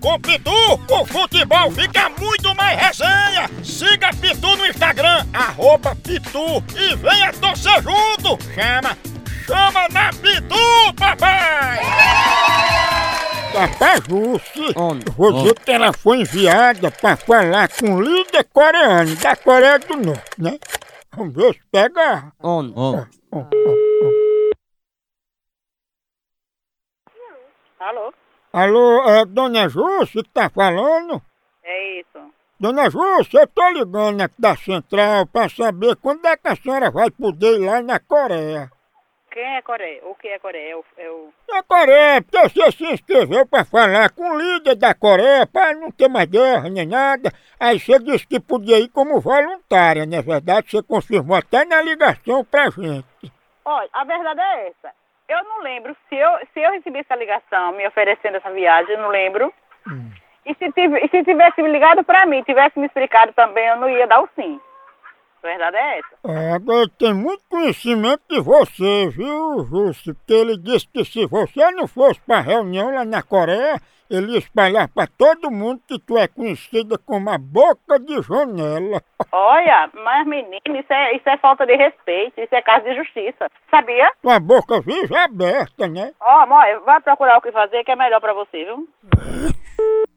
Com Pitu, o futebol fica muito mais resenha! Siga Pitu no Instagram, arroba Pitu e venha torcer junto! Chama! Chama na Pitu, papai! Papai Jussi, você que ela foi enviada pra falar com o líder coreano da Coreia do Norte, né? Vamos ver se pega. On, on. Ó, ó, ó. Alô? Alô, é Dona Júcia que tá falando? É isso. Dona Júcia, eu tô ligando aqui da central pra saber quando é que a senhora vai poder ir lá na Coreia. Quem é Coreia? O que é Coreia? É o, é o... Na Coreia, porque você se inscreveu pra falar com o líder da Coreia pra não ter mais guerra nem nada. Aí você disse que podia ir como voluntária, não é verdade? Você confirmou até na ligação pra gente. Olha, a verdade é essa. Eu não lembro se eu, se eu recebi essa ligação me oferecendo essa viagem, eu não lembro. E, se tive, se tivesse me ligado pra mim, tivesse me explicado também, eu não ia dar o sim. A verdade é essa. É, agora tem muito conhecimento de você, viu, Júcio? Porque ele disse que se você não fosse pra reunião lá na Coreia, ele ia espalhar pra todo mundo que tu é conhecida como a boca de janela. Olha, mas menino, isso é, isso é falta de respeito, isso é caso de justiça. Sabia? Tua boca vive aberta, né? Ó, amor, vai procurar o que fazer que é melhor pra você, viu?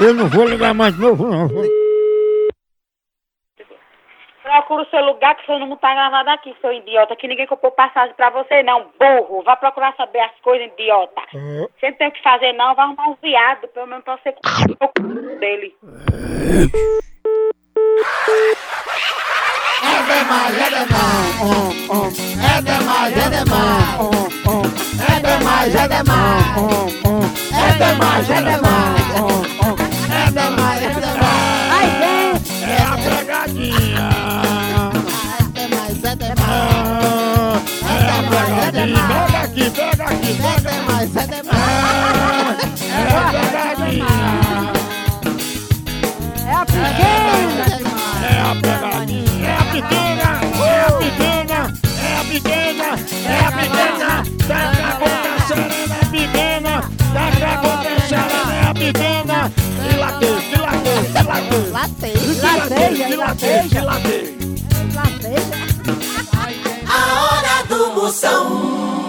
Eu não vou ligar mais de novo, não. Procura o seu lugar que seu não tá gravado aqui, seu idiota, que ninguém comprou passagem pra você não, burro. Vai procurar saber as coisas, idiota. É, Você não tem o que fazer não, vai arrumar um viado, pelo menos pra você o c... dele. É demais, é demais. É demais, é demais. É demais, é demais. É pegadinha. Pega aqui, pega aqui, É pega demais, é demais. É a pegadinha. É a pequena. É a pegadinha. É a pequena. É a pequena. É a pequena. É a pequena. Daqui a pouco a serena é pequena. Daqui a pouco a serena é a pequena. Lateja. Lateja, e lateja, e lateja. Lateja. A hora Moção.